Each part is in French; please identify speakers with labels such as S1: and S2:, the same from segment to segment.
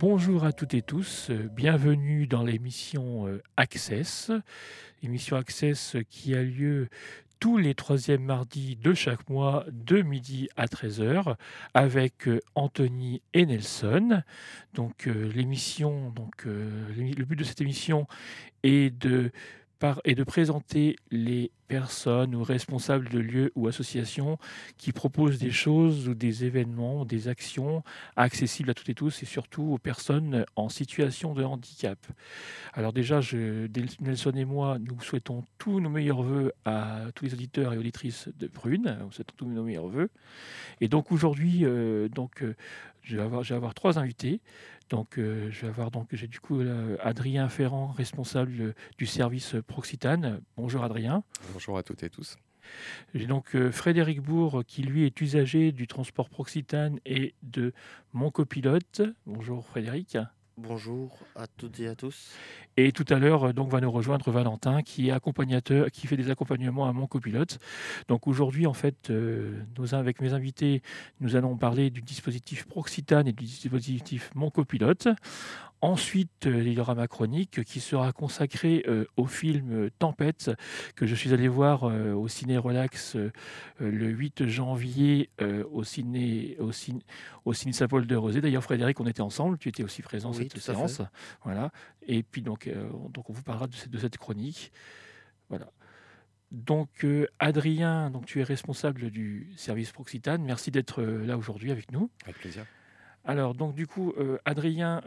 S1: Bonjour à toutes et tous, euh, bienvenue dans l'émission euh, Access, émission Access qui a lieu tous les troisièmes mardis de chaque mois de midi à 13h avec euh, Anthony et Nelson. Donc l'émission donc le but de cette émission est de et de présenter les personnes ou responsables de lieux ou associations qui proposent des choses ou des événements, des actions accessibles à toutes et tous et surtout aux personnes en situation de handicap. Alors déjà, Nelson et moi, nous souhaitons tous nos meilleurs voeux à tous les auditeurs et auditrices de Prune. Nous souhaitons tous nos meilleurs voeux. Et donc aujourd'hui, euh, donc, euh, je vais avoir trois invités. Donc, euh, je vais avoir donc j'ai du coup Adrien Ferrand, responsable du service Proxitane. Bonjour Adrien.
S2: Bonjour à toutes et tous.
S1: J'ai donc euh, Frédéric Bourg qui lui est usager du transport Proxitane et de mon copilote. Bonjour Frédéric.
S3: Bonjour à toutes et à tous.
S1: Et tout à l'heure, donc, va nous rejoindre Valentin, qui est accompagnateur, qui fait des accompagnements à mon copilote. Donc aujourd'hui, en fait, euh, avec mes invités, nous allons parler du dispositif Proxitane et du dispositif Mon copilote. Ensuite, euh, il y aura ma chronique qui sera consacrée euh, au film Tempête que je suis allé voir au Ciné Relax le 8 janvier au Ciné au Ciné, au ciné Saint-Paul de Rosé. D'ailleurs, Frédéric, on était ensemble. Tu étais aussi présent cette séance. Voilà. Et puis donc, euh, donc on vous parlera de cette, de cette chronique. Voilà. Donc euh, Adrien, donc tu es responsable du service Proxitane. Merci d'être euh, là aujourd'hui avec nous.
S2: Avec plaisir.
S1: Alors donc du coup, Adrien,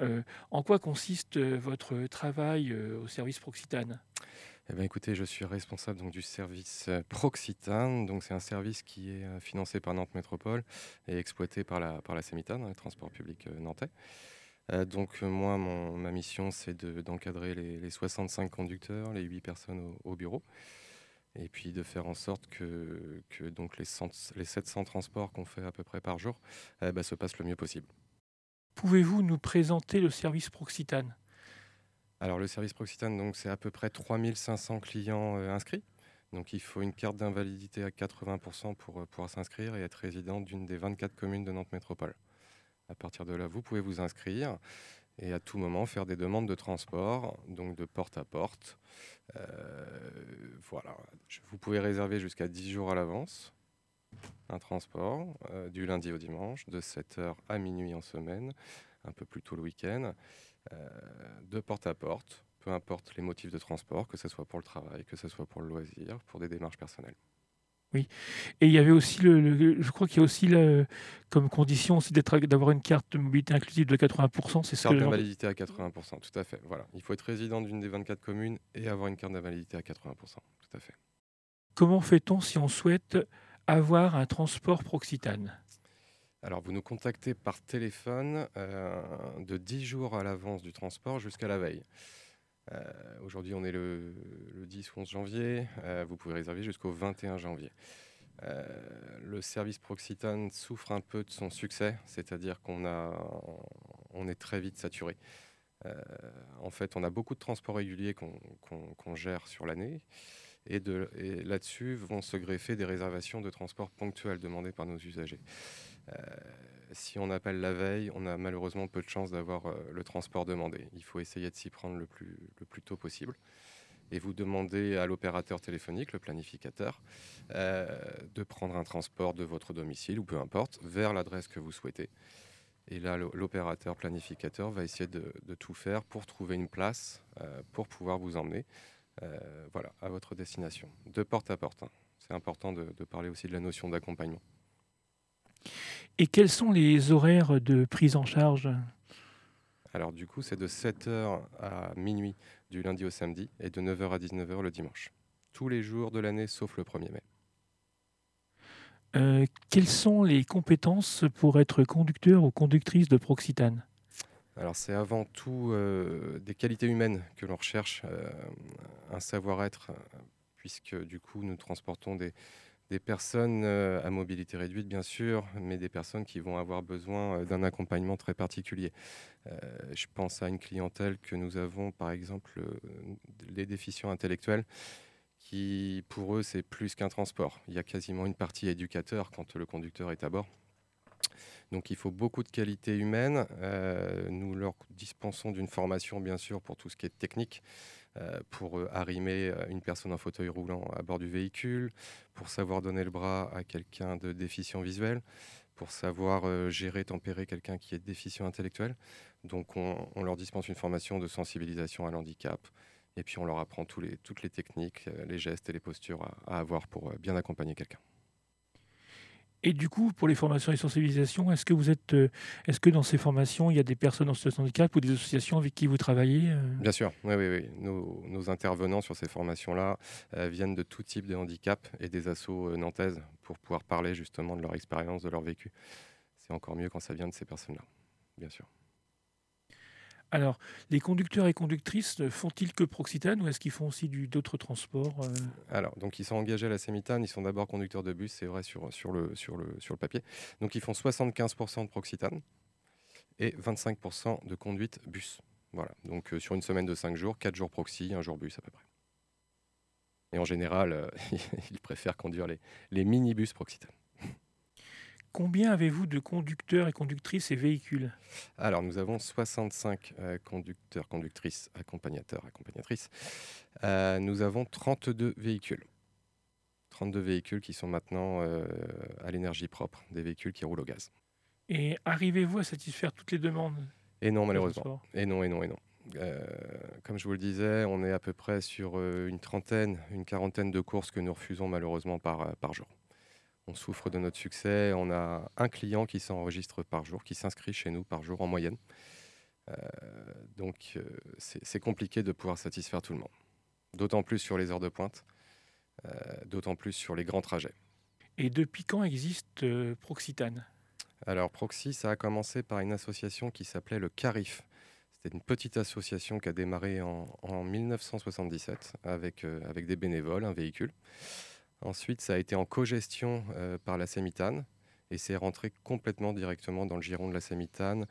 S1: en quoi consiste votre travail au service Proxitane?
S2: Eh bien, écoutez, je suis responsable du service Proxitane. C'est un service qui est financé par Nantes Métropole et exploité par la, par la CEMITAN, le transport public nantais. Euh, donc moi, ma mission, c'est d'encadrer les, 65 conducteurs, les 8 personnes au, bureau, et puis de faire en sorte que, donc les, les 700 transports qu'on fait à peu près par jour euh, bah, se passent le mieux possible.
S1: Pouvez-vous nous présenter le service Proxitane
S2: Alors le service Proxitane, donc c'est à peu près 3500 clients euh, inscrits. Donc il faut une carte d'invalidité à 80% pour pouvoir s'inscrire et être résident d'une des 24 communes de Nantes Métropole. À partir de là, vous pouvez vous inscrire et à tout moment faire des demandes de transport, donc de porte à porte. Euh, voilà, vous pouvez réserver jusqu'à 10 jours à l'avance un transport euh, du lundi au dimanche, de 7h à minuit en semaine, un peu plus tôt le week-end, euh, de porte à porte, peu importe les motifs de transport, que ce soit pour le travail, que ce soit pour le loisir, pour des démarches personnelles.
S1: Oui. Et il y avait aussi, le, je crois qu'il y a aussi comme condition aussi d'avoir une carte de mobilité inclusive de 80%.
S2: C'est carte d'invalidité à 80%, tout à fait. Voilà. Il faut être résident d'une des 24 communes et avoir une carte d'invalidité à 80%, tout à fait.
S1: Comment fait-on si on souhaite avoir un transport Proxitane
S2: alors, vous nous contactez par téléphone euh, de 10 jours à l'avance du transport jusqu'à la veille. Euh, aujourd'hui, on est le, 10 ou 11 janvier. Euh, vous pouvez réserver jusqu'au 21 janvier. Le service Proxitane souffre un peu de son succès, c'est-à-dire qu'on on est très vite saturé. en fait, on a beaucoup de transports réguliers qu'on gère sur l'année. Et, là-dessus vont se greffer des réservations de transport ponctuels demandées par nos usagers si on appelle la veille, on a malheureusement peu de chances d'avoir euh, le transport demandé. Il faut essayer de s'y prendre le plus, tôt possible. Et vous demandez à l'opérateur téléphonique, le planificateur, euh, de prendre un transport de votre domicile ou peu importe, vers l'adresse que vous souhaitez. Et là, l'opérateur planificateur va essayer de, tout faire pour trouver une place euh, pour pouvoir vous emmener voilà, à votre destination, de porte à porte. Hein. C'est important de parler aussi de la notion d'accompagnement.
S1: Et quels sont les horaires de prise en charge?
S2: Alors du coup, c'est de 7h à minuit du lundi au samedi et de 9h à 19h le dimanche. Tous les jours de l'année sauf le 1er mai.
S1: Euh, quelles sont les compétences pour être conducteur ou conductrice de Proxitane?
S2: Alors c'est avant tout euh, des qualités humaines que l'on recherche, euh, un savoir-être, puisque du coup nous transportons des, personnes euh, à mobilité réduite, bien sûr, mais des personnes qui vont avoir besoin d'un accompagnement très particulier. Je pense à une clientèle que nous avons, par exemple, les déficients intellectuels, qui, pour eux, c'est plus qu'un transport. Il y a quasiment une partie éducateur quand le conducteur est à bord. Donc il faut beaucoup de qualité humaine. Euh, nous leur dispensons d'une formation, bien sûr, pour tout ce qui est technique, euh, pour euh, arrimer une personne en fauteuil roulant à bord du véhicule, pour savoir donner le bras à quelqu'un de déficient visuel, pour savoir gérer, tempérer quelqu'un qui est déficient intellectuel. Donc on, leur dispense une formation de sensibilisation à l'handicap. Et puis on leur apprend toutes les techniques, les gestes et les postures à avoir pour bien accompagner quelqu'un.
S1: Et du coup, pour les formations et sensibilisation, est-ce que vous êtes, euh, est-ce que dans ces formations, il y a des personnes en situation de handicap ou des associations avec qui vous travaillez euh?
S2: Bien sûr, oui, oui, oui. Nos, intervenants sur ces formations-là euh, viennent de tout type de handicap et des assos nantaises pour pouvoir parler justement de leur expérience, de leur vécu. C'est encore mieux quand ça vient de ces personnes-là, bien sûr.
S1: Alors, les conducteurs et conductrices font-ils que Proxitane ou est-ce qu'ils font aussi d'autres transports euh?
S2: Alors, donc ils sont engagés à la Sémitane, ils sont d'abord conducteurs de bus, c'est vrai sur, sur, le, papier. Donc ils font 75% de Proxitane et 25% de conduite bus. Voilà, donc euh, sur une semaine de 5 jours, 4 jours proxy, 1 jour bus à peu près. Et en général, euh, ils préfèrent conduire les, les minibus Proxitane.
S1: Combien avez-vous de conducteurs et conductrices et véhicules?
S2: Alors, nous avons 65 euh, conducteurs, conductrices, accompagnateurs, accompagnatrices. Euh, nous avons 32 véhicules. 32 véhicules qui sont maintenant euh, à l'énergie propre, des véhicules qui roulent au gaz.
S1: Et arrivez-vous à satisfaire toutes les demandes?
S2: Et non, malheureusement. Et non, et non, et non. comme je vous le disais, on est à peu près sur une trentaine, une quarantaine de courses que nous refusons malheureusement par, par jour on souffre de notre succès. On a un client qui s'enregistre par jour, qui s'inscrit chez nous par jour en moyenne. Euh, donc euh, c'est compliqué de pouvoir satisfaire tout le monde. D'autant plus sur les heures de pointe, euh, d'autant plus sur les grands trajets.
S1: Et depuis quand existe Proxitane
S2: Alors Proxy, ça a commencé par une association qui s'appelait le CARIF. C'était une petite association qui a démarré en, 1977 avec, avec des bénévoles, un véhicule. Ensuite, ça a été en co-gestion euh, par la Sémitane et c'est rentré complètement directement dans le giron de la Sémitane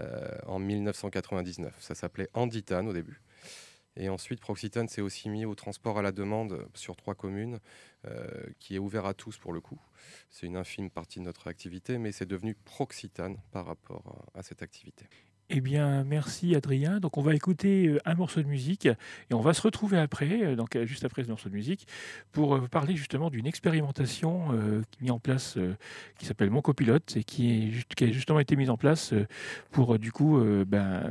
S2: euh, en 1999. Ça s'appelait Anditane au début. Et ensuite, Proxitane s'est aussi mis au transport à la demande sur trois communes, euh, qui est ouvert à tous pour le coup. C'est une infime partie de notre activité, mais c'est devenu Proxitane par rapport à cette activité.
S1: Eh bien, merci Adrien. Donc, on va écouter euh, un morceau de musique et on va se retrouver après, euh, donc euh, juste après ce morceau de musique, pour parler justement d'une expérimentation qui mise en place, qui s'appelle Mon copilote et qui, qui, a justement été mise en place pour du coup ben,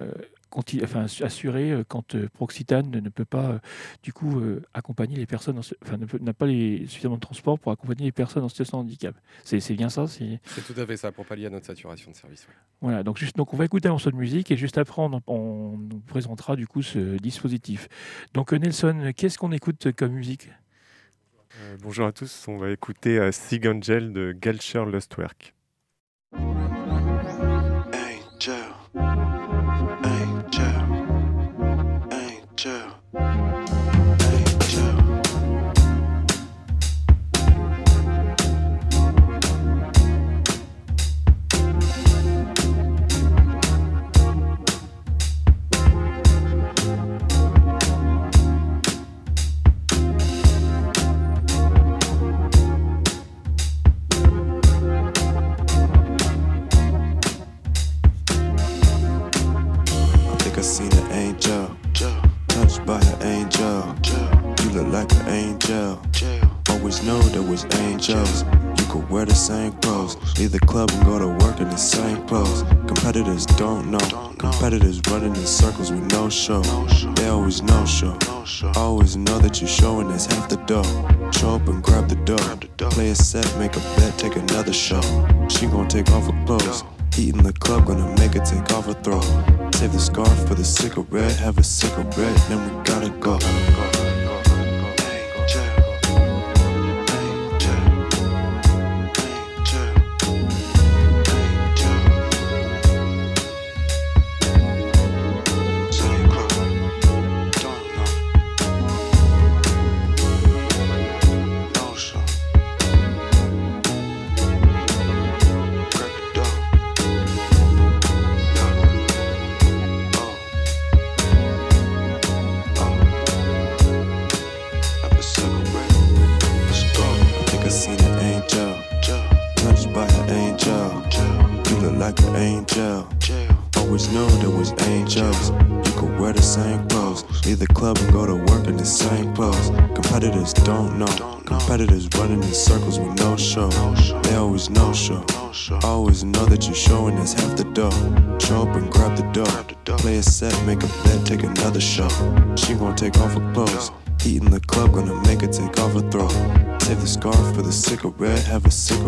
S1: enfin, assurer euh, quand euh, Proxitane ne peut pas, euh, du coup, accompagner les personnes, enfin, n'a pas les, suffisamment de transport pour accompagner les personnes en situation de handicap. C'est bien ça
S2: C'est tout à fait ça, pour pallier à notre saturation de service.
S1: Voilà, donc, juste, donc on va écouter un morceau de musique et juste après, on, on nous présentera du coup ce dispositif. Donc, Nelson, qu'est-ce qu'on écoute comme musique?
S4: Bonjour à tous, on va écouter Sig Angel de Galcher Lustwerk. Show. They always no show. Always know that you're showing us half the dough. Show up and grab the dough. Play a set, make a bet, take another show. She gon' take off her clothes. Eating the club, gonna make her take off her throw. Save the scarf for the cigarette, have a cigarette, then we gotta go. Make a bet, take another show. She gon' take off her clothes. Heat in the club, gonna make her take off her throat. Save the scarf for the cigarette, have a cigarette,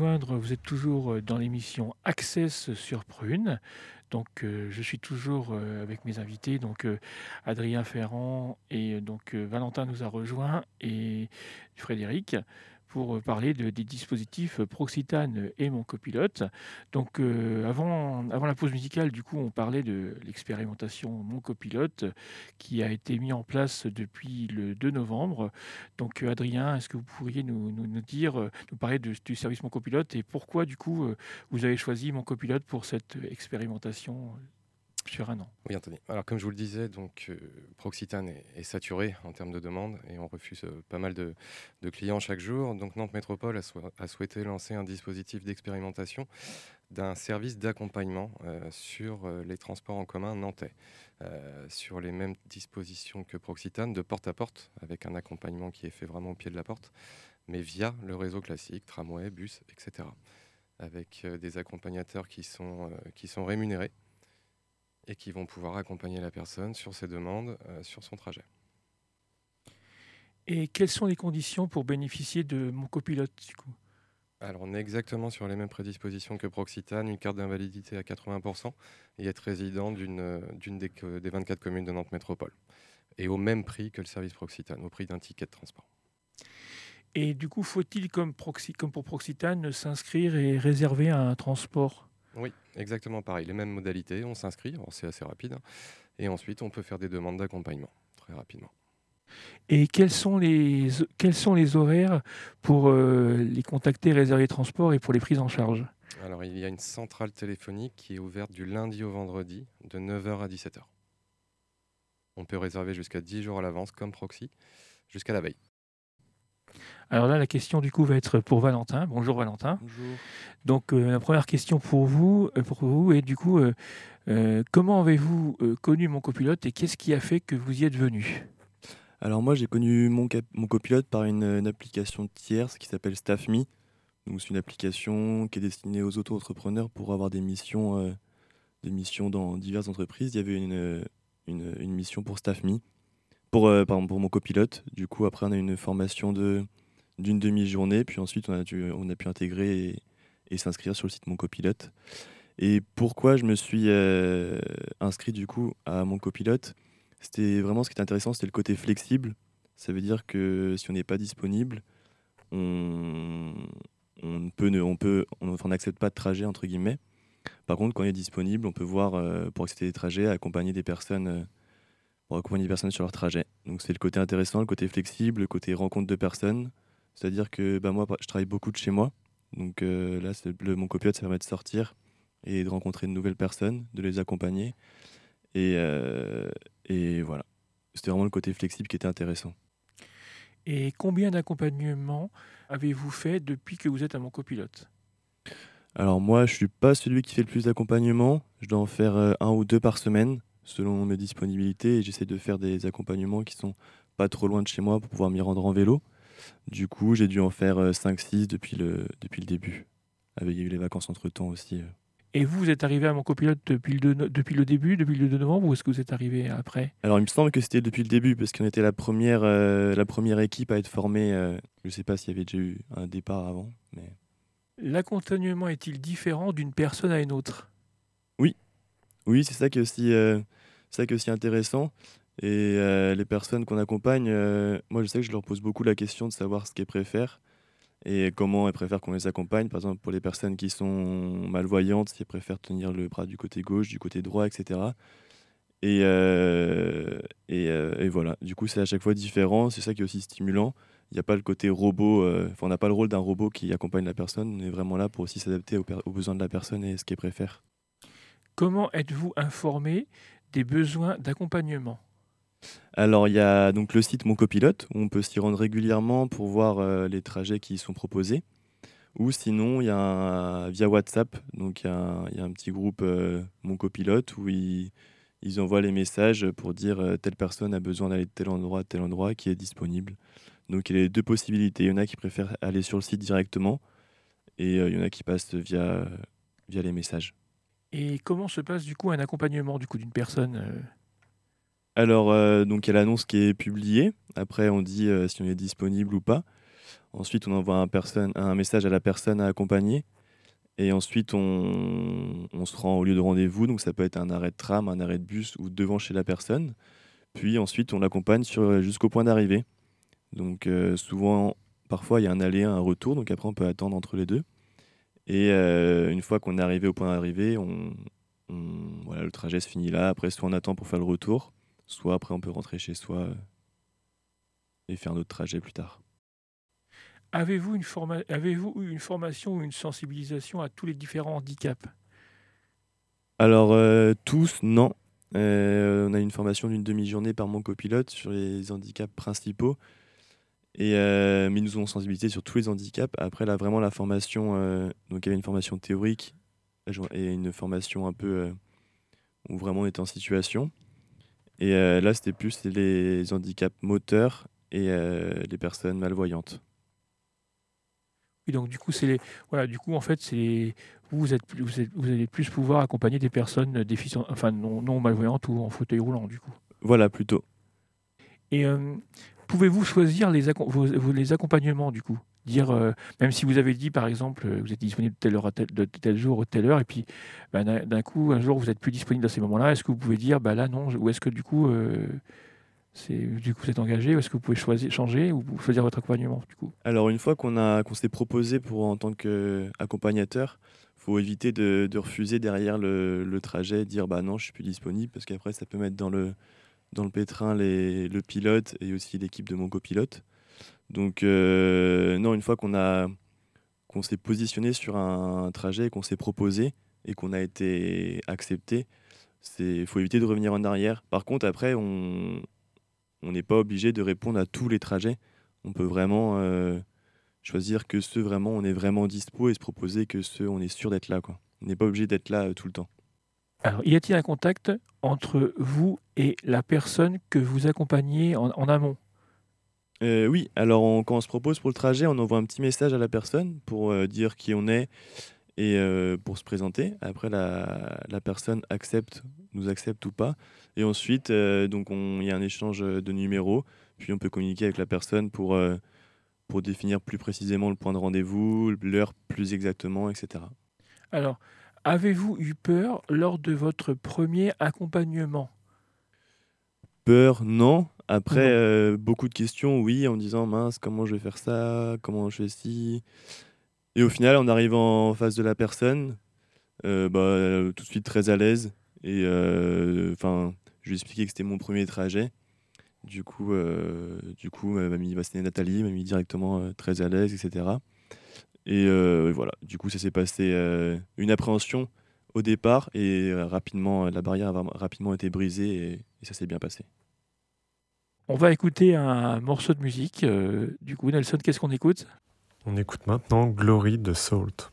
S1: vous êtes toujours euh, dans l'émission Access sur Prune. Donc, euh, je suis toujours euh, avec mes invités. Donc, Adrien Ferrand et donc Valentin nous a rejoint et Frédéric pour euh, parler de- des dispositifs euh, Proxitane et mon copilote. Donc, euh, avant, avant la pause musicale, du coup, on parlait de l'expérimentation Mon copilote qui a été mis en place depuis le 2 novembre. Donc, Adrien, est-ce que vous pourriez nous, nous- nous dire, nous parler du service Mon copilote et pourquoi, du coup, vous avez choisi Mon copilote pour cette expérimentation sur un an
S2: Oui, Anthony. Alors, comme je vous le disais, donc, euh, Proxitane est, est saturé en termes de demande et on refuse euh, pas mal de, clients chaque jour. Donc, Nantes Métropole a, souhaité lancer un dispositif d'expérimentation d'un service d'accompagnement euh, sur les transports en commun nantais, sur les mêmes dispositions que Proxitane, de porte à porte, avec un accompagnement qui est fait vraiment au pied de la porte, mais via le réseau classique, tramway, bus, etc. Avec des accompagnateurs qui sont rémunérés et qui vont pouvoir accompagner la personne sur ses demandes, euh, sur son trajet.
S1: Et quelles sont les conditions pour bénéficier de Mon copilote, du coup?
S2: Alors, on est exactement sur les mêmes prédispositions que Proxitane, une carte d'invalidité à 80% et être résident d'une euh, des, des 24 communes de Nantes Métropole. Et au même prix que le service Proxitane, au prix d'un ticket de transport.
S1: Et du coup, faut-il, comme, comme pour Proxitane, s'inscrire et réserver un transport?
S2: Oui, exactement pareil. Les mêmes modalités, on s'inscrit, c'est assez rapide, et ensuite on peut faire des demandes d'accompagnement très rapidement.
S1: Et quels sont les, quels sont les horaires pour euh, les contacter, réserver transport et pour les prises en charge?
S2: Alors, il y a une centrale téléphonique qui est ouverte du lundi au vendredi de 9h à 17h. On peut réserver jusqu'à 10 jours à l'avance, comme Proxy, jusqu'à la veille.
S1: Alors là, la question du coup va être pour Valentin. Bonjour Valentin.
S3: Bonjour.
S1: Donc euh, la première question pour vous, euh, pour vous est du coup, euh, comment avez-vous connu mon copilote et qu'est-ce qui a fait que vous y êtes venu?
S5: Alors moi j'ai connu mon, cap- mon copilote par une, une application tierce qui s'appelle StaffMe. Donc c'est une application qui est destinée aux auto-entrepreneurs pour avoir des missions, des missions dans diverses entreprises. Il y avait une, une, une mission pour StaffMe, pour, pardon, pour mon copilote. Du coup après on a eu une formation de d'une demi-journée, puis ensuite on a, pu intégrer et, s'inscrire sur le site Mon Copilote. Et pourquoi je me suis euh, inscrit du coup à Mon Copilote c'était vraiment ce qui était intéressant, c'était le côté flexible. Ça veut dire que si on n'est pas disponible, on, peut on peut n'accepte pas de trajet entre guillemets. Par contre, quand on est disponible, on peut voir euh, pour accepter des trajets, accompagner des personnes euh, accompagner des personnes sur leur trajet. Donc c'est le côté intéressant, le côté flexible, le côté rencontre de personnes. C'est-à-dire que bah, moi, je travaille beaucoup de chez moi. Donc euh, là, le, mon copilote, ça permet de sortir et de rencontrer de nouvelles personnes, de les accompagner. Et, euh, et voilà. C'était vraiment le côté flexible qui était intéressant.
S1: Et combien d'accompagnements avez-vous fait depuis que vous êtes à mon copilote?
S5: Alors moi, je suis pas celui qui fait le plus d'accompagnement. Je dois en faire euh, un ou deux par semaine, selon mes disponibilités. Et j'essaie de faire des accompagnements qui sont pas trop loin de chez moi pour pouvoir m'y rendre en vélo. Du coup, j'ai dû en faire 5-6 depuis le, depuis le début. Avec il y a eu les vacances entre-temps aussi. euh.
S1: Et vous, vous êtes arrivé à mon copilote depuis le, depuis le début, depuis le 2 novembre, ou est-ce que vous êtes arrivé après?
S5: Alors, il me semble que c'était depuis le début, parce qu'on était la première, euh, la première équipe à être formée. euh, je sais pas s'il y avait déjà eu un départ avant, mais...
S1: L'accompagnement est-il différent d'une personne à une autre?
S5: Oui, c'est ça qui est aussi, euh, ça qui est aussi intéressant. Et euh, les personnes qu'on accompagne, euh, moi je sais que je leur pose beaucoup la question de savoir ce qu'elles préfèrent et comment elles préfèrent qu'on les accompagne. Par exemple, pour les personnes qui sont malvoyantes, elles préfèrent tenir le bras du côté gauche, du côté droit, etc. Et, euh, et, voilà, du coup c'est à chaque fois différent, c'est ça qui est aussi stimulant. Il n'y a pas le côté robot, on n'a pas le rôle d'un robot qui accompagne la personne, on est vraiment là pour aussi s'adapter aux, aux besoins de la personne et ce qu'elle préfère.
S1: Comment êtes-vous informé des besoins d'accompagnement?
S5: Alors, il y a donc le site Mon Copilote, où on peut s'y rendre régulièrement pour voir euh, les trajets qui y sont proposés. Ou sinon, il y a un- via WhatsApp, donc il y, a un- petit groupe euh, Mon Copilote où ils, envoient les messages pour dire euh, telle personne a besoin d'aller de tel endroit à tel endroit qui est disponible. Donc il y a les deux possibilités. Il y en a qui préfèrent aller sur le site directement et il y en a qui passent via, les messages.
S1: Et comment se passe du coup un accompagnement du coup d'une personne
S5: Alors, euh, donc il y a l'annonce qui est publiée. Après, on dit euh, si on est disponible ou pas. Ensuite, on envoie un, message à la personne à accompagner. Et ensuite, on, se rend au lieu de rendez-vous. Donc, ça peut être un arrêt de tram, un arrêt de bus ou devant chez la personne. Puis ensuite, on l'accompagne sur- jusqu'au point d'arrivée. Donc, euh, souvent, parfois, il y a un aller, un retour. Donc, après, on peut attendre entre les deux. Et euh, une fois qu'on est arrivé au point d'arrivée, le trajet se finit là. Après, soit on attend pour faire le retour, soit après, on peut rentrer chez soi euh, et faire notre trajet plus tard.
S1: Avez-vous une, forma- une formation ou une sensibilisation à tous les différents handicaps?
S5: Alors, euh, tous, non. Euh, on a une formation d'une demi-journée par mon copilote sur les handicaps principaux. Et, euh, mais ils nous ont sensibilisé sur tous les handicaps. Après, là, vraiment, la formation, donc il y avait une formation théorique et une formation un peu où vraiment on était en situation. Et euh, là, c'était plus les handicaps moteurs et euh, les personnes malvoyantes.
S1: Oui, donc du coup, c'est les, voilà, du coup, en fait, c'est vous, vous êtes, plus- vous êtes- vous allez plus pouvoir accompagner des personnes déficientes, enfin non, non malvoyantes ou en fauteuil roulant, du coup.
S5: Voilà, plutôt.
S1: Et euh, pouvez-vous choisir vos- les accompagnements, du coup? Dire, euh, même si vous avez dit, par exemple, euh, vous êtes disponible heure tel, de tel jour ou telle heure, et puis bah, d'un coup, un jour, vous êtes plus disponible à ces moments-là, est-ce que vous pouvez dire, bah là, non, ou est-ce que du coup, euh, c'est, du coup, vous êtes engagé, ou est-ce que vous pouvez choisir, changer, ou choisir votre accompagnement, du coup?
S5: Alors une fois qu'on a qu'on s'est proposé pour en tant qu'accompagnateur, faut éviter de, refuser derrière le, trajet, dire bah non je suis plus disponible parce qu'après ça peut mettre dans le dans le pétrin le pilote et aussi l'équipe de mon copilote. Donc euh, non une fois qu'on s'est positionné sur un, trajet et qu'on s'est proposé et qu'on a été accepté, c'est faut éviter de revenir en arrière. Par contre après on on n'est pas obligé de répondre à tous les trajets on peut vraiment euh, choisir que ceux vraiment on est vraiment dispo et se proposer que ceux on est sûr d'être là. On n'est pas obligé d'être là euh, tout le temps.
S1: Alors, y a-t-il un contact entre vous et la personne que vous accompagnez en amont?
S5: Euh, oui, alors on- quand on se propose pour le trajet, on envoie un petit message à la personne pour euh, dire qui on est et euh, pour se présenter. Après la, la personne accepte, nous accepte ou pas. Et ensuite, donc on- il y a un échange de numéros, puis on peut communiquer avec la personne pour, pour définir plus précisément le point de rendez-vous, l'heure plus exactement, etc.
S1: Alors, avez-vous eu peur lors de votre premier accompagnement?
S5: Peur, non. Après, euh, beaucoup de questions, oui, en me disant mince, comment je vais faire ça, comment je fais ci. Et au final, on arrive en face de la personne, euh, bah, euh, tout de suite très à l'aise. Et enfin, je lui ai expliqué que c'était mon premier trajet. Du coup, du coup, ma mamie, bah, c'était Nathalie, m'a mis directement très à l'aise, etc. Et euh, voilà, du coup, ça s'est passé euh, une appréhension au départ et euh, rapidement, la barrière a rapidement été brisée et, et ça s'est bien passé.
S1: On va écouter un morceau de musique. euh, du coup, Nelson, qu'est-ce qu'on écoute?
S6: On écoute maintenant Glory de Salt.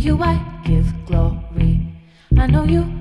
S7: You I give glory. I know you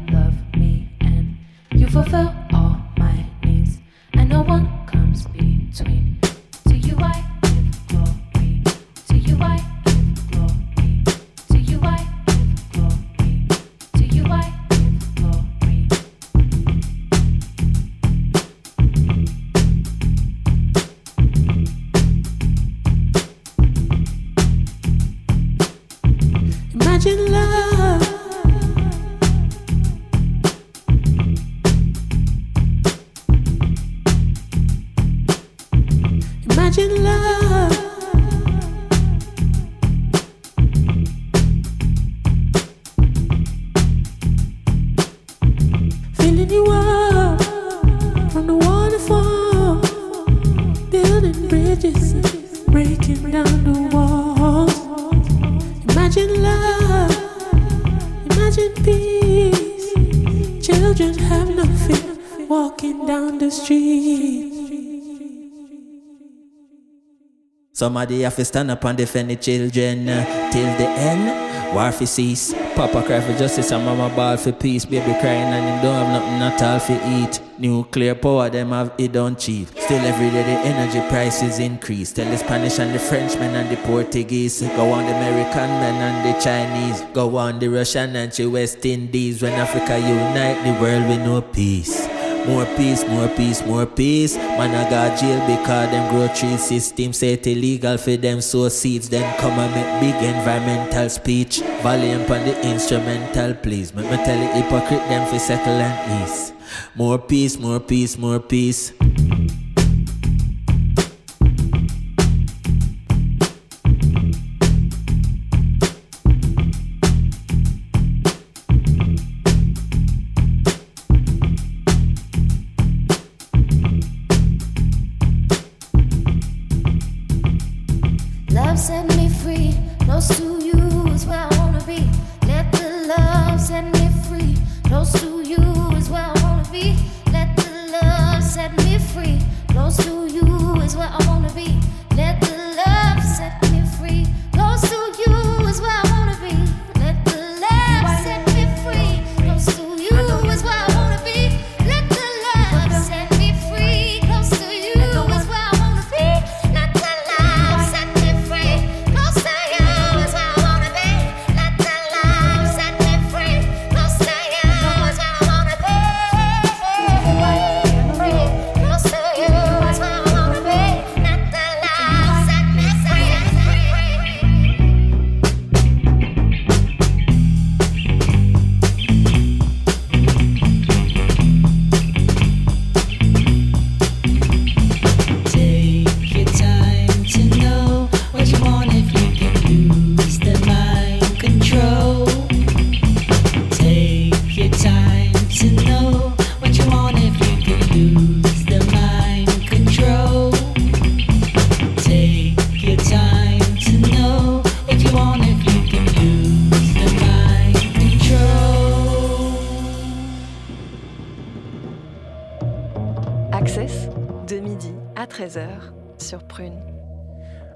S8: Somebody have to stand up and defend the children uh, till the end. War for cease. Papa cry for justice and mama ball for peace. Baby crying and him don't have nothing at all for eat. Nuclear power, them have it don't cheap. Still every day the energy prices increase. Tell the Spanish and the Frenchmen and the Portuguese. Go on the American men and the Chinese. Go on the Russian and the West Indies. When Africa unite, the world will know peace. More peace, more peace, more peace. Man, I got jail because them grow tree system say it illegal for them sow seeds. Then come and make big environmental speech. Volume on the instrumental, please. Make me tell the hypocrite them for settle and ease. More peace, more peace, more peace.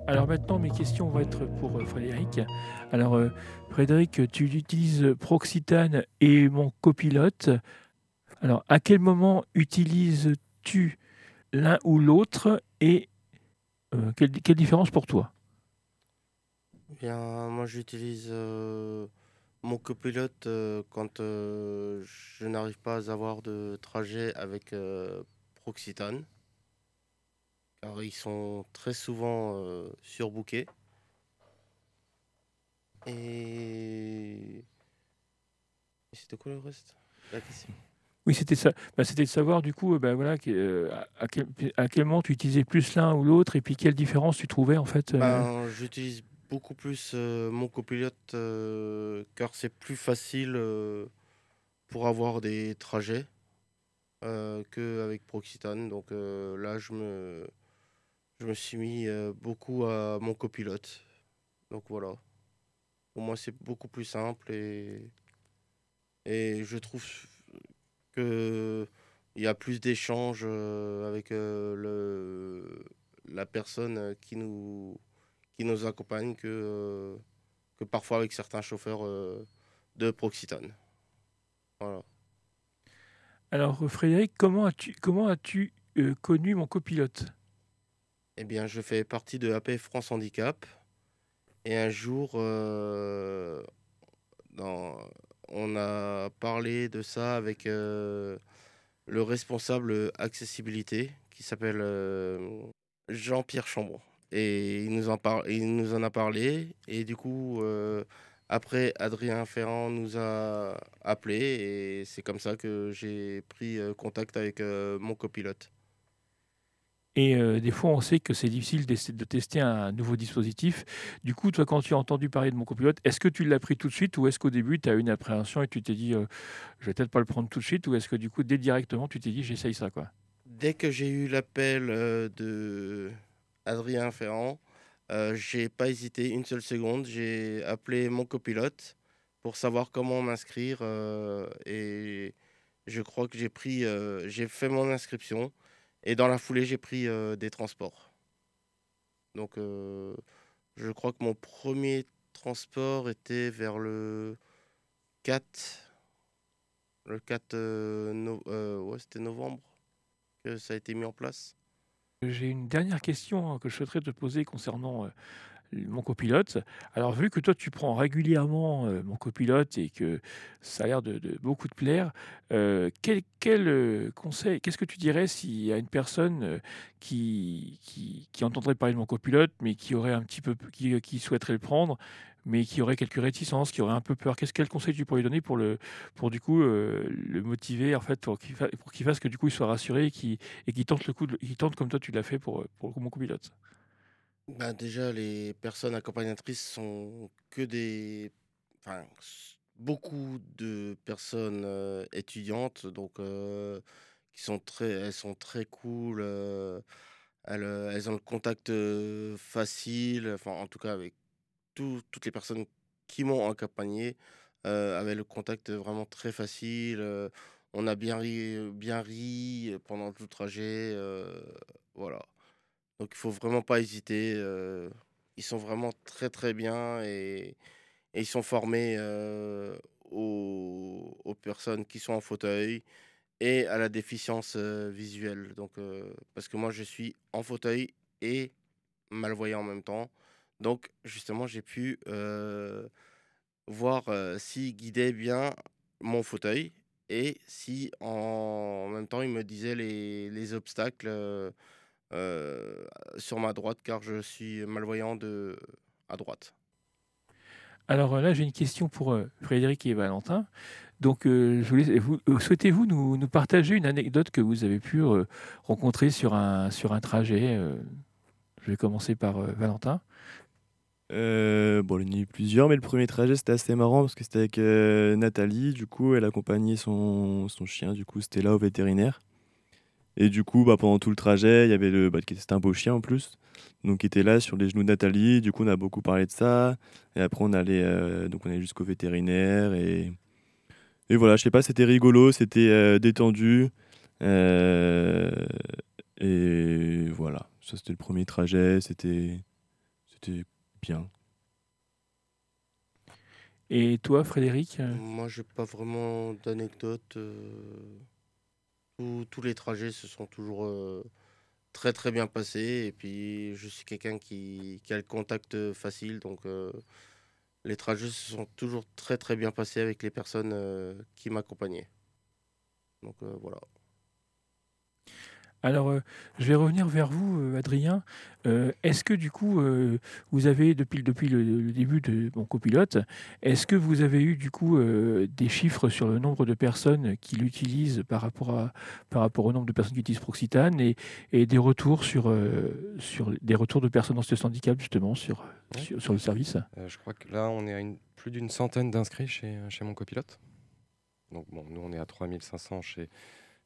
S1: Alors maintenant, mes questions vont être pour euh, Frédéric. Alors, euh, Frédéric, tu utilises Proxitane et mon copilote. Alors, à quel moment utilises-tu l'un ou l'autre et euh, quelle, différence pour toi?
S3: Bien, moi j'utilise mon copilote quand je n'arrive pas à avoir de trajet avec Proxitane. Car ils sont très souvent euh, surbookés. Et... C'était quoi le reste? La question
S1: Oui, c'était ça. Bah, c'était de savoir du coup, bah, voilà, euh, à, quel, à quel moment tu utilisais plus l'un ou l'autre et puis quelle différence tu trouvais en fait. euh,
S3: Ben, j'utilise beaucoup plus euh, mon copilote car c'est plus facile pour avoir des trajets qu'avec Proxitane. Donc là, je me, je me suis mis euh, beaucoup à mon copilote. Donc voilà. Pour moi, c'est beaucoup plus simple et, et je trouve que il y a plus d'échanges euh, avec euh, le, la personne qui nous, qui nous accompagne que, que parfois avec certains chauffeurs de Proxitane. Voilà.
S1: Alors, Frédéric, comment as-tu comment as-tu connu mon copilote?
S3: Eh bien, je fais partie de AP France Handicap. Et un jour, euh, on a parlé de ça avec euh, le responsable accessibilité qui s'appelle euh, Jean-Pierre Chambon. Et il nous, en a parlé. Et du coup, après, Adrien Ferrand nous a appelé. Et c'est comme ça que j'ai pris contact avec mon copilote.
S1: Et euh, des fois, on sait que c'est difficile de tester un nouveau dispositif. Du coup, toi, quand tu as entendu parler de mon copilote, est-ce que tu l'as pris tout de suite ou est-ce qu'au début, tu as eu une appréhension et tu t'es dit, euh, je vais peut-être pas le prendre tout de suite ou est-ce que du coup, dès directement, tu t'es dit, j'essaye ça quoi?
S3: Dès que j'ai eu l'appel euh, de Adrien Ferrand, euh, j'ai pas hésité une seule seconde. J'ai appelé mon copilote pour savoir comment m'inscrire euh, et je crois que j'ai pris, j'ai fait mon inscription et dans la foulée j'ai pris euh, des transports. Donc euh, je crois que mon premier transport était vers le 4, le 4 euh, no- ouais, c'était novembre que ça a été mis en place.
S1: J'ai une dernière question hein, que je souhaiterais te poser concernant mon copilote. Alors, vu que toi, tu prends régulièrement euh, mon copilote et que ça a l'air de, beaucoup te plaire, euh, quel, quel, euh, conseil, qu'est-ce que tu dirais s'il y a une personne euh, qui, qui, qui entendrait parler de mon copilote, mais qui aurait un petit peu, qui, qui souhaiterait le prendre, mais qui aurait quelques réticences, qui aurait un peu peur? Qu'est-ce quel conseil tu pourrais lui donner pour le, pour du coup le motiver en fait pour qu'il fa- pour fasse que du coup il soit rassuré et qu'il et tente le coup, de- tente comme toi tu l'as fait pour pour mon copilote?
S3: Ben déjà, les personnes accompagnatrices sont que des. Enfin, beaucoup de personnes étudiantes, donc qui sont très, elles sont très cool. elles, elles ont le contact facile. Enfin, en tout cas, avec tout- toutes les personnes qui m'ont accompagné, euh, avaient le contact vraiment très facile. on a bien ri, bien ri pendant tout le trajet. voilà. Donc il faut vraiment pas hésiter. ils sont vraiment très très bien et, ils sont formés aux, personnes qui sont en fauteuil et à la déficience visuelle. Donc parce que moi je suis en fauteuil et malvoyant en même temps. Donc justement j'ai pu voir euh, s'il guidait bien mon fauteuil et si en, même temps il me disait les, les obstacles. Euh, sur ma droite car je suis malvoyant de à droite.
S1: Alors euh, là, j'ai une question pour euh, Frédéric et Valentin. Donc, euh, je voulais, vous, souhaitez-vous nous, nous partager une anecdote que vous avez pu euh, rencontrer sur un, sur un trajet euh, Je vais commencer par euh, Valentin.
S5: Euh, bon, il y en a eu plusieurs, mais le premier trajet c'était assez marrant parce que c'était avec euh, Nathalie. Du coup, elle accompagnait son, son chien. Du coup, c'était là au vétérinaire. Et du coup, bah, pendant tout le trajet, il y avait le. Bah, qui- c'était un beau chien en plus. Donc, qui était là sur les genoux de Nathalie. Du coup, on a beaucoup parlé de ça. Et après, on allait, euh, donc on allait jusqu'au vétérinaire. Et, et voilà, je sais pas, c'était rigolo, c'était euh, détendu. Euh, et voilà, ça c'était le premier trajet. C'était, c'était bien.
S1: Et toi, Frédéric
S3: Moi, j'ai pas vraiment d'anecdote. Euh, tous- les trajets se sont toujours euh, très très bien passés. Et puis, je suis quelqu'un qui, a le contact facile, donc euh, les trajets se sont toujours très très bien passés avec les personnes euh, qui m'accompagnaient. Donc euh, voilà.
S1: Alors, euh, je vais revenir vers vous, euh, Adrien. Euh, est-ce que du coup, euh, vous avez, depuis, le- depuis le, le début de mon copilote, est-ce que vous avez eu du coup des chiffres sur le nombre de personnes qui l'utilisent par rapport, à, par rapport au nombre de personnes qui utilisent Proxitane et, et des retours sur, sur des retours de personnes en situation de handicap justement sur,
S2: Ouais.
S1: sur, sur le service?
S2: Je crois que là, on est à une- plus d'une centaine d'inscrits chez, chez mon copilote. Donc, bon, nous, on est à 3500 chez,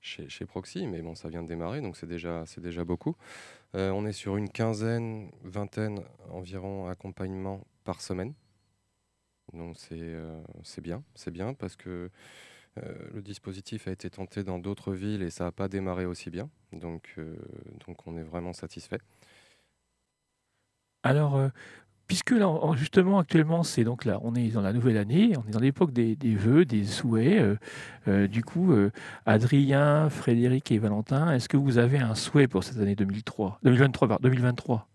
S2: chez, Proxy, mais bon, ça vient de démarrer, donc c'est déjà, c'est déjà beaucoup. Euh, on est sur une quinzaine, vingtaine environ accompagnements par semaine. Donc, c'est euh, bien, c'est bien parce que euh, le dispositif a été tenté dans d'autres villes et ça n'a pas démarré aussi bien. Donc, donc on est vraiment satisfait.
S1: Alors, puisque justement, actuellement, c'est donc là, on est dans la nouvelle année, on est dans l'époque des, vœux, des souhaits. euh, euh, du coup, euh, Adrien, Frédéric et Valentin, est-ce que vous avez un souhait pour cette année 2003, 2023 pardon, 2023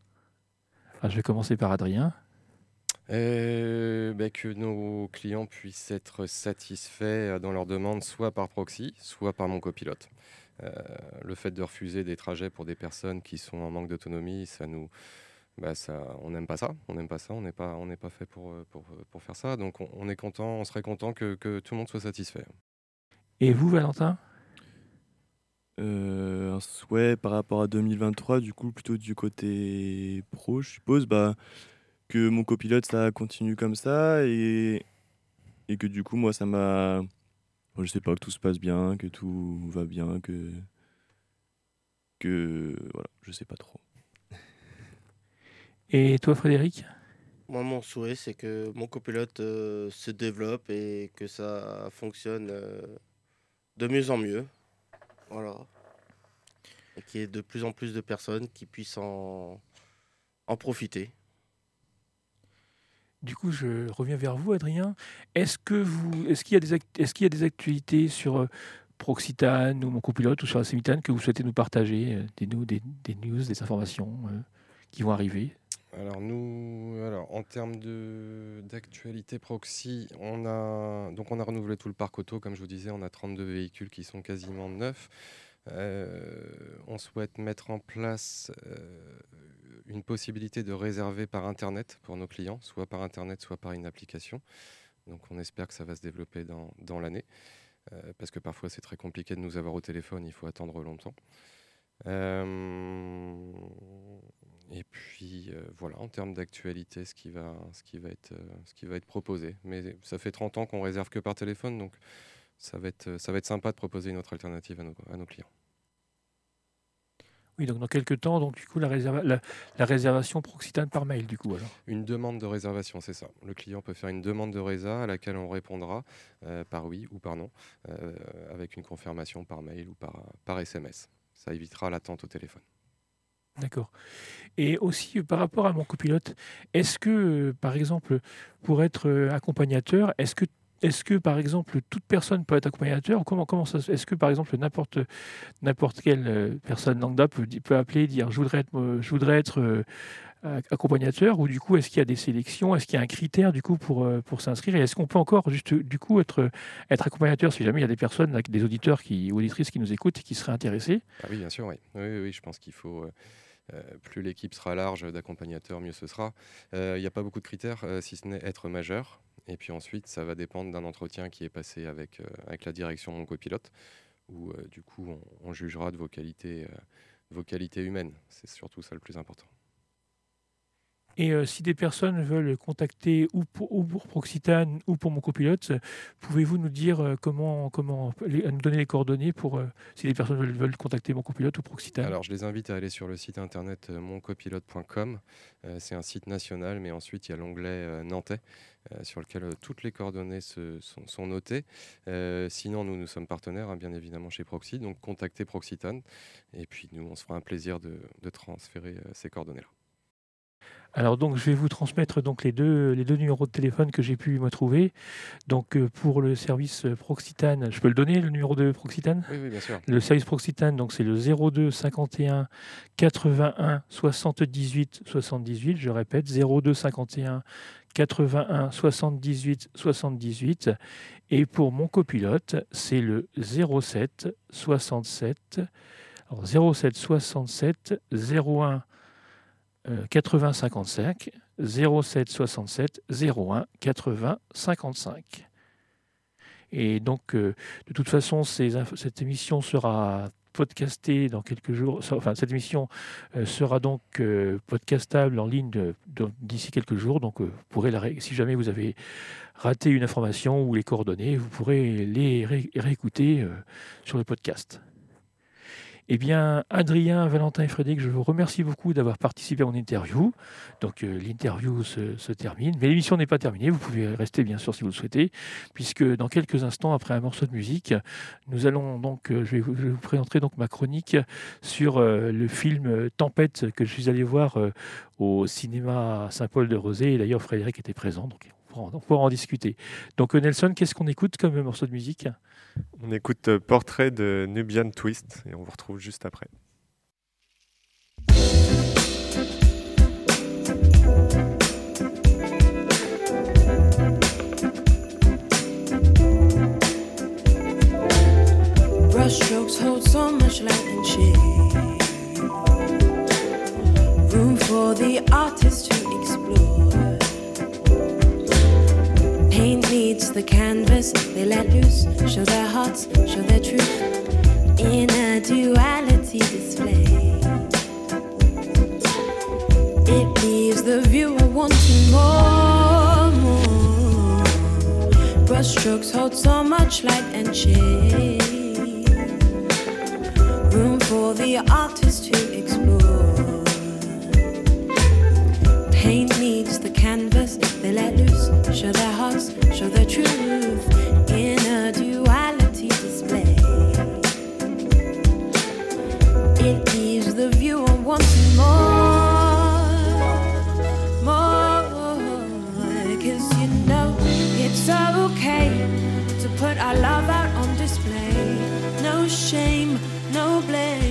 S1: Alors, Je vais commencer par Adrien.
S2: Bah, que nos clients puissent être satisfaits dans leurs demandes, soit par proxy, soit par mon copilote. Le fait de refuser des trajets pour des personnes qui sont en manque d'autonomie, ça nous, bah, ça, on n'aime pas ça. On n'aime pas ça. On n'est pas, on n'est pas fait pour, euh, pour, pour faire ça. Donc on, on est content, on serait content que, que tout le monde soit satisfait.
S1: Et vous, Valentin?
S5: Euh, un souhait par rapport à 2023, du coup, plutôt du côté pro, je suppose, bah, que mon copilote, ça continue comme ça et, et que du coup, moi, ça m'a. bon, je sais pas, que tout se passe bien, que tout va bien, que. que. Voilà, je sais pas trop.
S1: Et toi, Frédéric?
S3: Moi, mon souhait, c'est que mon copilote euh, se développe et que ça fonctionne euh, de mieux en mieux. Voilà. Et qu'il y ait de plus en plus de personnes qui puissent en, en profiter.
S1: Du coup, je reviens vers vous, Adrien. Est-ce que vous, est-ce qu'il y a des, est-ce qu'il y a des actualités sur euh, Proxitane ou mon copilote ou sur la Semitane que vous souhaitez nous partager, des, des, des news, des informations euh, qui vont arriver?
S2: Alors nous, alors en termes d'actualité proxy, on a donc on a renouvelé tout le parc auto, comme je vous disais, on a 32 véhicules qui sont quasiment neufs. Euh, on souhaite mettre en place euh, une possibilité de réserver par internet pour nos clients, soit par internet, soit par une application. Donc on espère que ça va se développer dans, dans l'année, euh, parce que parfois c'est très compliqué de nous avoir au téléphone, il faut attendre longtemps. Et puis euh, voilà, en termes d'actualité, ce qui va, ce qui va être, euh, ce qui va être proposé. Mais ça fait 30 ans qu'on réserve que par téléphone, donc ça va être, ça va être sympa de proposer une autre alternative à nos, à nos clients.
S1: Oui, donc dans quelques temps, donc du coup la, réserva- la, la réservation Proxitane par mail, du coup alors.
S2: Une demande de réservation, c'est ça. Le client peut faire une demande de résa à laquelle on répondra euh, par oui ou par non, euh, avec une confirmation par mail ou par, par SMS. Ça évitera l'attente au téléphone.
S1: D'accord. Et aussi euh, par rapport à mon copilote, est-ce que, euh, par exemple, pour être euh, accompagnateur, est-ce que, est-ce que, par exemple, toute personne peut être accompagnateur comment, comment Est-ce que, par exemple, n'importe, quelle personne lambda peut, peut appeler et dire je voudrais être, je voudrais être ac- accompagnateur ou du coup, est-ce qu'il y a des sélections Est-ce qu'il y a un critère du coup pour, pour s'inscrire Et est-ce qu'on peut encore juste du coup être, être accompagnateur si jamais il y a des personnes, des auditeurs qui, auditrices qui nous écoutent et qui seraient intéressés?
S2: Ah oui, bien sûr, oui. Oui, oui, je pense qu'il faut. Plus l'équipe sera large d'accompagnateurs, mieux ce sera. Euh, Il n'y a pas beaucoup de critères, euh, si ce n'est être majeur. Et puis ensuite, ça va dépendre d'un entretien qui est passé avec, euh, avec la direction mon copilote, où euh, du coup, on, jugera de vos qualités, euh, vos qualités humaines. C'est surtout ça le plus important.
S1: Et euh, si des personnes veulent contacter ou pour, ou Proxitane ou pour mon copilote, pouvez-vous nous dire euh, comment, comment nous donner les coordonnées pour euh, si des personnes veulent, contacter mon copilote ou Proxitane
S2: Alors, je les invite à aller sur le site internet moncopilote.com. C'est un site national, mais ensuite, il y a l'onglet nantais sur lequel toutes les coordonnées sont, notées. Sinon, nous, nous sommes partenaires, hein, bien évidemment, chez Proxy. Donc, contactez Proxitane. Et puis, nous, on se fera un plaisir de, transférer ces coordonnées-là.
S1: Alors donc je vais vous transmettre donc les deux, les deux numéros de téléphone que j'ai pu me trouver. Donc euh, pour le service euh, Proxitane, je peux le donner le numéro de Proxitane?
S2: Oui, oui, bien sûr.
S1: Le service Proxitane, donc c'est le 02 51 81 78 78. Je répète, 02 51 81 78 78. Et pour mon copilote, c'est le 07 67 alors 07 67 01 euh, 80 55 07 67 01 80 55. Et donc, euh, de toute façon, cette émission sera podcastée dans quelques jours. Enfin, cette émission euh, sera donc euh, podcastable en ligne d'ici quelques jours. Donc, pourrez la si jamais vous avez raté une information ou les coordonnées, vous pourrez les ré- réécouter sur le podcast. Eh bien, Adrien, Valentin et Frédéric, je vous remercie beaucoup d'avoir participé à mon interview. Donc, euh, l'interview se, termine, mais l'émission n'est pas terminée. Vous pouvez rester, bien sûr, si vous le souhaitez, puisque dans quelques instants, après un morceau de musique, nous allons donc, euh, je vais vous, donc ma chronique sur euh, le film Tempête que je suis allé voir au cinéma Saint-Paul-de-Rosé. Et d'ailleurs, Frédéric était présent, donc on pourra, en discuter. Donc, Nelson, qu'est-ce qu'on écoute comme morceau de musique?
S6: On écoute euh, Portrait de Nubian Twist et on vous retrouve juste après.
S9: Brushstrokes hold so much light and shade. Room for the artist Meets the canvas, they let loose, show their hearts, show their truth in a duality display. It leaves the viewer wanting more, more. Brushstrokes hold so much light and shade room for the artist to Meets the canvas, they let loose, show their hearts, show their truth in a duality display. It leaves the viewer wanting more, more, cause you know it's okay to put our love out on display. No shame, no blame,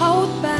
S9: hold back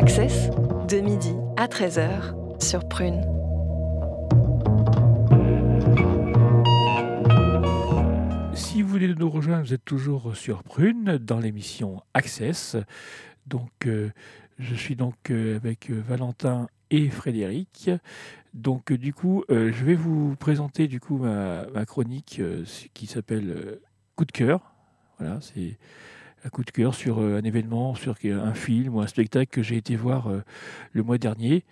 S10: Access, de midi à 13h sur Prune.
S1: Si vous voulez nous rejoindre, vous êtes toujours sur Prune dans l'émission Access. Donc, euh, je suis donc euh, avec euh, Valentin et Frédéric. Donc, du coup, je vais vous présenter du coup ma, chronique qui s'appelle Coup de cœur. Voilà, c'est un coup de cœur sur euh, un événement, sur un film ou un spectacle que j'ai été voir euh, le mois dernier.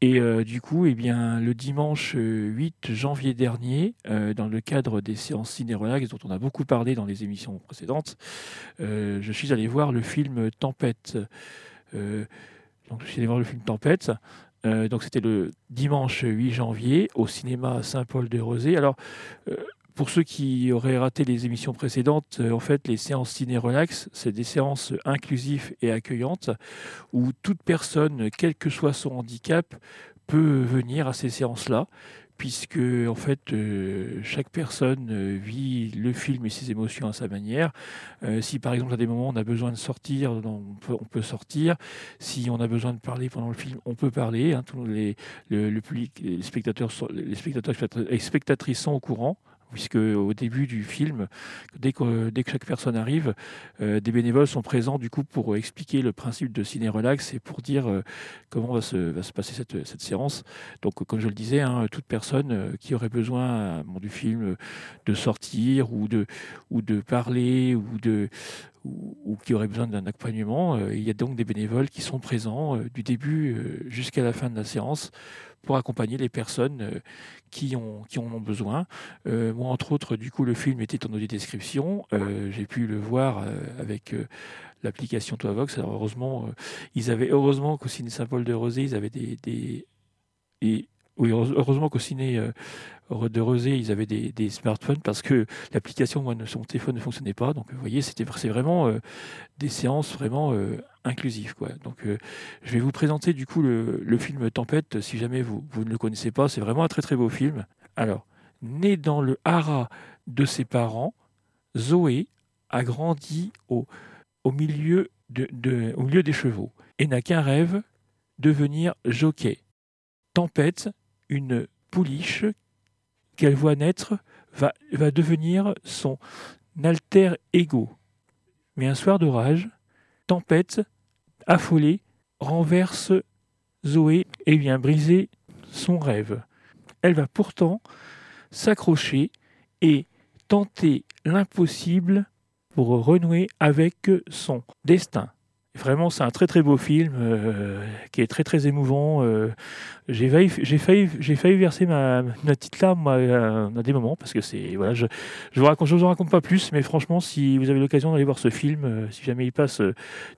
S1: Et euh, du coup, eh bien, le dimanche euh, 8 janvier dernier, dans le cadre des séances ciné-relax dont on a beaucoup parlé dans les émissions précédentes, je suis allé voir le film Tempête. Donc, je suis allé voir le film Tempête. Donc, c'était le dimanche 8 janvier au cinéma Saint-Paul-de-Rosé. Alors, pour ceux qui auraient raté les émissions précédentes, euh, en fait, les séances ciné-relax, c'est des séances inclusives et accueillantes où toute personne, quel que soit son handicap, peut venir à ces séances-là, puisque en fait, euh, chaque personne euh, vit le film et ses émotions à sa manière. Si par exemple à des moments on a besoin de sortir, on peut, sortir. Si on a besoin de parler pendant le film, on peut parler. hein. Tous les, spectateurs, les spectateurs et spectatrices sont au courant puisque au début du film, dès que, dès que chaque personne arrive, euh, des bénévoles sont présents du coup pour expliquer le principe de ciné relax et pour dire euh, comment va se, va se passer cette, cette séance. Donc, comme je le disais, hein, toute personne euh, qui aurait besoin du film de sortir ou de, ou de parler ou de ou, qui aurait besoin d'un accompagnement, euh, il y a donc des bénévoles qui sont présents euh, du début euh, jusqu'à la fin de la séance pour accompagner les personnes qui, ont, qui en ont besoin. Moi, entre autres, du coup, le film était en audio description. Euh, J'ai pu le voir avec l'application Toavox. Heureusement, ils avaient, heureusement qu'au Ciné Saint-Paul-de-Rosé, ils avaient des. des et, oui, heureuse- heureusement qu'au ciné euh, de Rosé, ils avaient des, smartphones parce que l'application, ne- son téléphone ne fonctionnait pas. Donc, vous voyez, c'était vraiment euh, des séances vraiment euh, inclusives. Quoi. Donc, je vais vous présenter du coup le, film Tempête, si jamais vous, vous ne le connaissez pas. C'est vraiment un très très beau film. Alors, né dans le haras de ses parents, Zoé a grandi de, de- au milieu des chevaux et n'a qu'un rêve, devenir jockey. Tempête, une pouliche qu'elle voit naître, va, va devenir son alter ego. Mais un soir d'orage, Tempête, affolée, renverse Zoé et vient briser son rêve. Elle va pourtant s'accrocher et tenter l'impossible pour renouer avec son destin. Vraiment, c'est un très très beau film euh, qui est très très émouvant. euh, j'ai failli, failli, failli verser ma, ma petite larme à, des moments parce que c'est voilà, je je vous raconte, vous en raconte pas plus, mais franchement, si vous avez l'occasion d'aller voir ce film, euh, si jamais il passe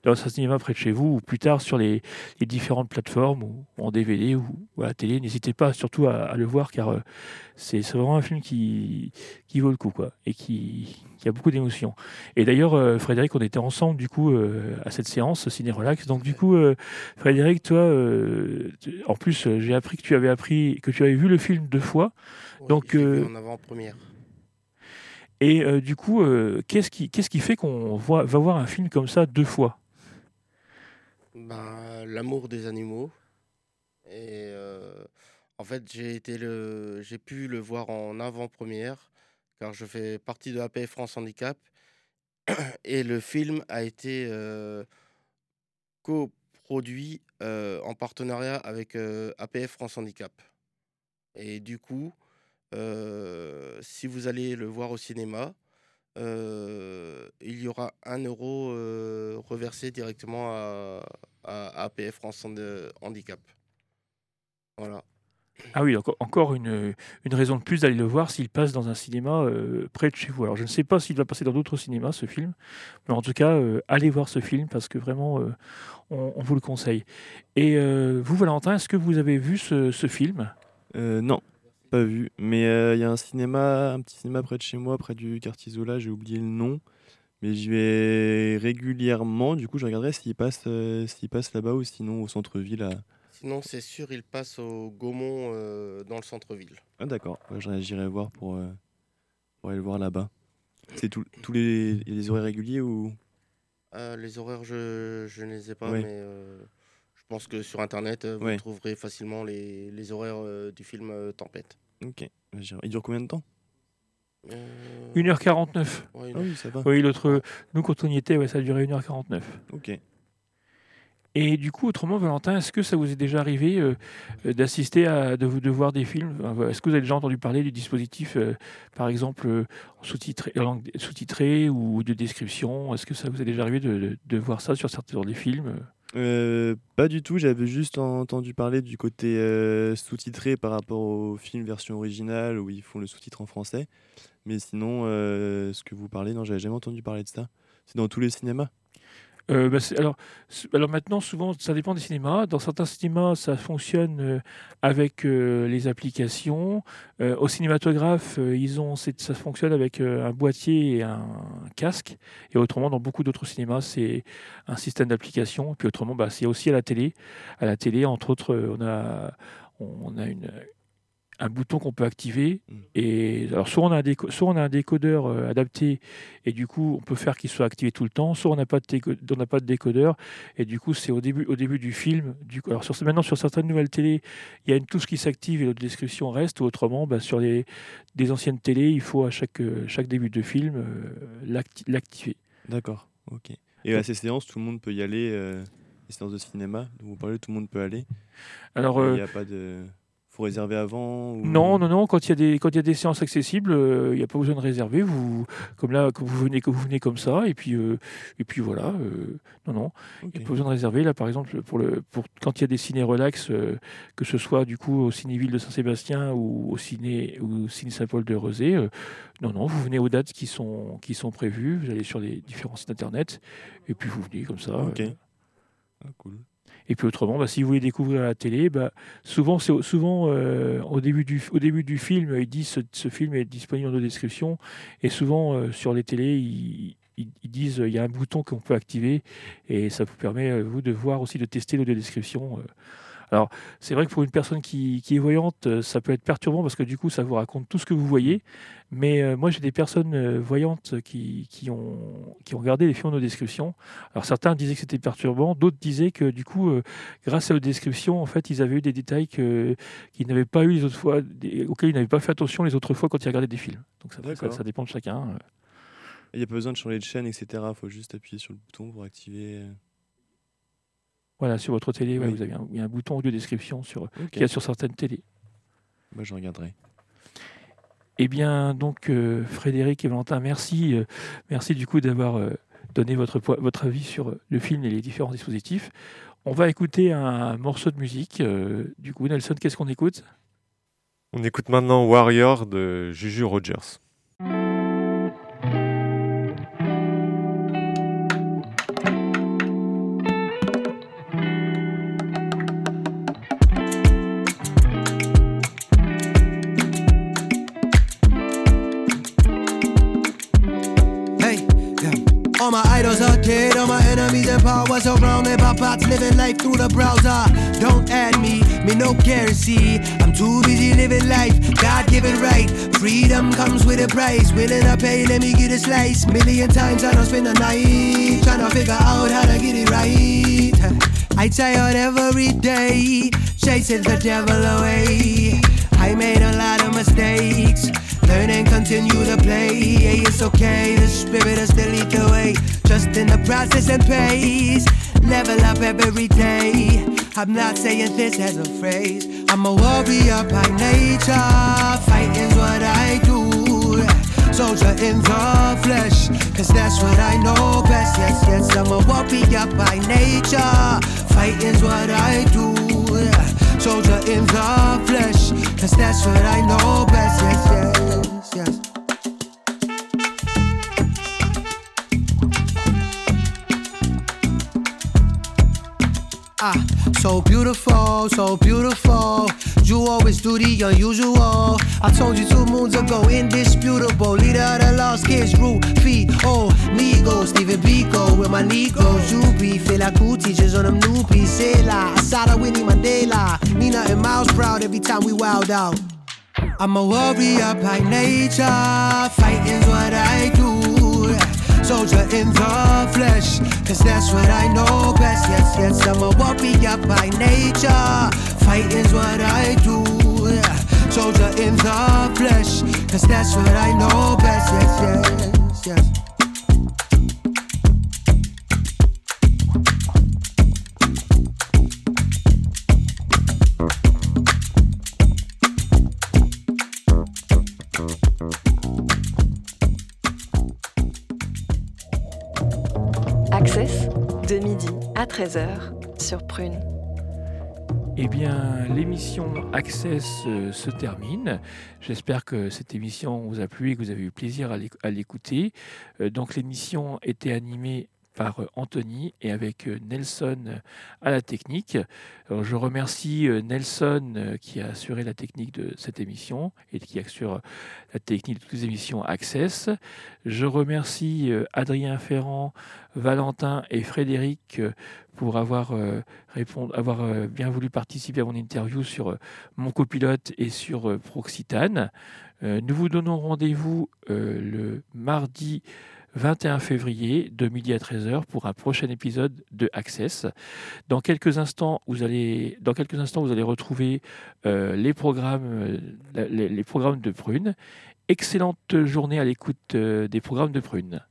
S1: dans un cinéma près de chez vous ou plus tard sur les, les différentes plateformes ou, en DVD ou, à la télé, n'hésitez pas surtout à, le voir car c'est vraiment un film qui qui vaut le coup quoi et qui qui a beaucoup d'émotions. Et d'ailleurs, Frédéric, on était ensemble du coup à cette séance ciné relax. Donc du coup, euh, Frédéric, toi, euh, en plus, euh, j'ai appris que tu avais appris que tu avais vu le film deux fois. Donc
S3: en avant-première.
S1: et du coup, qu'est-ce qui qu'est-ce qui fait qu'on voit va voir un film comme ça deux fois?
S3: Ben, l'amour des animaux. Et en fait, j'ai été le, j'ai pu le voir en avant-première, car je fais partie de APF France Handicap. Et le film a été euh, coproduit euh, en partenariat avec APF France Handicap. Et du coup, si vous allez le voir au cinéma, il y aura un euro reversé directement à, APF France Hand- Handicap. Voilà.
S1: Ah oui, encore, une, raison de plus d'aller le voir s'il passe dans un cinéma euh, près de chez vous. Alors je ne sais pas s'il va passer dans d'autres cinémas ce film, mais en tout cas, euh, allez voir ce film parce que vraiment, euh, on, vous le conseille. Et vous, Valentin, est-ce que vous avez vu ce, film?
S5: Non, pas vu. Mais il y a un cinéma, un petit cinéma près de chez moi, près du quartier Zola, j'ai oublié le nom. Mais j'y vais régulièrement. Du coup, je regarderai s'il passe, passe là-bas ou sinon au centre-ville.
S3: Sinon, c'est sûr, il passe au Gaumont euh, dans le centre-ville.
S5: Ah d'accord, Ouais, j'irai- voir pour, euh, pour aller le voir là-bas. C'est tous les, il y a des horaires réguliers ou?
S3: Euh, les horaires, je, je ne les ai pas,
S5: Ouais.
S3: mais euh, je pense que sur Internet, vous
S5: Ouais.
S3: trouverez facilement les, les horaires euh, du film euh, Tempête.
S5: Ok. Il dure combien de temps?
S1: 1h49.
S3: Ouais,
S5: Ah oui, ça va.
S1: Oui, l'autre, nous quand on y était, ouais, ça a duré 1h49.
S5: Ok.
S1: Et du coup, autrement, Valentin, est-ce que ça vous est déjà arrivé euh, euh, d'assister à de, voir des films? Est-ce que vous avez déjà entendu parler du dispositif, euh, par exemple, sous-titré, sous-titré ou de description? Est-ce que ça vous est déjà arrivé de, voir ça sur certains des films?
S5: Pas du tout, j'avais juste entendu parler du côté sous-titré par rapport au film version originale où ils font le sous-titre en français. Mais sinon, ce que vous parlez, non, j'avais jamais entendu parler de ça. C'est dans tous les cinémas?
S1: Euh, bah, alors, maintenant, souvent, ça dépend des cinémas. Dans certains cinémas, ça fonctionne euh, avec euh, les applications. Au cinématographe, ils ont, ça fonctionne avec un boîtier et un casque. Et autrement, dans beaucoup d'autres cinémas, c'est un système d'application. Et puis autrement, bah, c'est aussi à la télé. À la télé, entre autres, on a, on a une, un bouton qu'on peut activer. Et alors, soit on a un, déco- soit on a un décodeur euh, adapté et du coup, on peut faire qu'il soit activé tout le temps. Soit on n'a pas de, on pas de décodeur et du coup, c'est au début, au début du film. Du coup, alors, sur, maintenant, sur certaines nouvelles télé, il y a une touche qui s'active et l'autre description reste. Ou autrement, bah, sur les, des anciennes télé, il faut à chaque, euh, chaque début de film euh, l'acti- l'activer.
S5: D'accord, ok. Et à ces séances, tout le monde peut y aller, euh, les séances de cinéma dont vous parlez, tout le monde peut aller?
S1: Alors,
S5: Il n'y a pas de. Faut réserver avant ou...
S1: Non, non, non. Quand il y a des quand il y a des séances accessibles, euh, il n'y a pas besoin de réserver. Vous comme là, que vous venez que vous venez comme ça et puis euh, et puis voilà. euh, non, non. Il n'y a pas besoin de réserver. Là, par exemple, pour le pour quand il y a des ciné relax, euh, que ce soit du coup au Cinéville de Saint-Sébastien ou au ciné ou ciné Saint-Paul de Rezé, euh, non, non. Vous venez aux dates qui sont qui sont prévues. Vous allez sur les différents sites internet et puis vous venez comme ça.
S5: Ok.
S1: euh,
S5: Ah, cool.
S1: Et puis autrement, bah, si vous voulez découvrir la télé, bah, souvent, euh, au, début du, film, ils disent ce, ce film est disponible en description. Et souvent, euh, sur les télés, ils, disent euh, il y a un bouton qu'on peut activer. Et ça vous permet, euh, vous, de voir aussi, de tester l'audio-description. euh. Alors, c'est vrai que pour une personne qui, qui est voyante, euh, ça peut être perturbant parce que du coup, ça vous raconte tout ce que vous voyez. Mais euh, moi, j'ai des personnes euh, voyantes qui, qui, ont, qui ont regardé les films de description. Alors, certains disaient que c'était perturbant, d'autres disaient que du coup, euh, grâce aux descriptions, en fait, ils avaient eu des détails qu'ils n'avaient pas eu les autres fois, des- auxquels ils n'avaient pas fait attention les autres fois quand ils regardaient des films. Donc, ça, ça, dépend de chacun.
S5: Il n'y a pas besoin de changer de chaîne, etc. Il faut juste appuyer sur le bouton pour activer.
S1: Voilà, sur votre télé, ouais,
S5: Oui.
S1: vous avez un, il y a un bouton audio description sur, qu'il y a sur certaines télés.
S5: Bah, je regarderai.
S1: Eh bien, donc, euh, Frédéric et Valentin, merci, euh, merci du coup d'avoir euh, donné votre, votre avis sur le film et les différents dispositifs. On va écouter un morceau de musique. euh, du coup, Nelson, qu'est-ce qu'on écoute?
S6: On écoute maintenant Warrior de Juju Rogers.
S11: Idols are dead, all my enemies in power surrounded by bots living life through the browser. Don't add me, me no guarantee. I'm too busy living life, God given right. Freedom comes with a price, willing to pay, let me get a slice. Million times I don't spend the night trying to figure out how to get it right. I tired every day, chasing the devil away. I made a lot of mistakes. Learn and continue to play. It's okay, the spirit will still lead the way. Trust in the process and pace. Level up every day. I'm not saying this as a phrase. I'm a warrior by nature. Fighting's what I do. Soldier in the flesh, cause that's what I know best. Yes, yes, I'm a warrior by nature. Fighting's what I do. Soldier in the flesh, cause that's what I know best. Yes, yes, yes. Ah, so beautiful, so beautiful. You always do the unusual. I told you two moons ago, indisputable. Leader of the lost kids, Rufy. Oh, Migo, Stephen Biko. With my Negros, you be. Feel like cool teachers on them new pieces. Asada, Winnie Mandela. Nina and Miles proud every time we wild out. I'm a warrior by nature. Fighting's what I do. Soldier in the flesh, cause that's what I know best. Yes, yes, I'm a warrior by nature. Fight is what I do. Yeah. Soldier in the flesh, cause that's what I know best. Yes, yes.
S10: 13h sur Prune.
S1: Eh bien, l'émission Access euh, se termine. J'espère que cette émission vous a plu et que vous avez eu plaisir à l'éc- à l'écouter. Euh, donc, l'émission était animée par euh, Anthony et avec euh, Nelson euh, à la technique. Alors, je remercie Nelson qui a assuré la technique de cette émission et qui assure la technique de toutes les émissions Access. Je remercie Adrien Ferrand, Valentin et Frédéric pour avoir, euh, répond- avoir bien voulu participer à mon interview sur mon copilote et sur Proxitane. Nous vous donnons rendez-vous le mardi 21 février de midi à 13h pour un prochain épisode de Access. Dans quelques instants, vous allez, dans quelques instants, vous allez retrouver euh, les, programmes, euh, les programmes de Prune. Excellente journée à l'écoute euh, des programmes de Prune.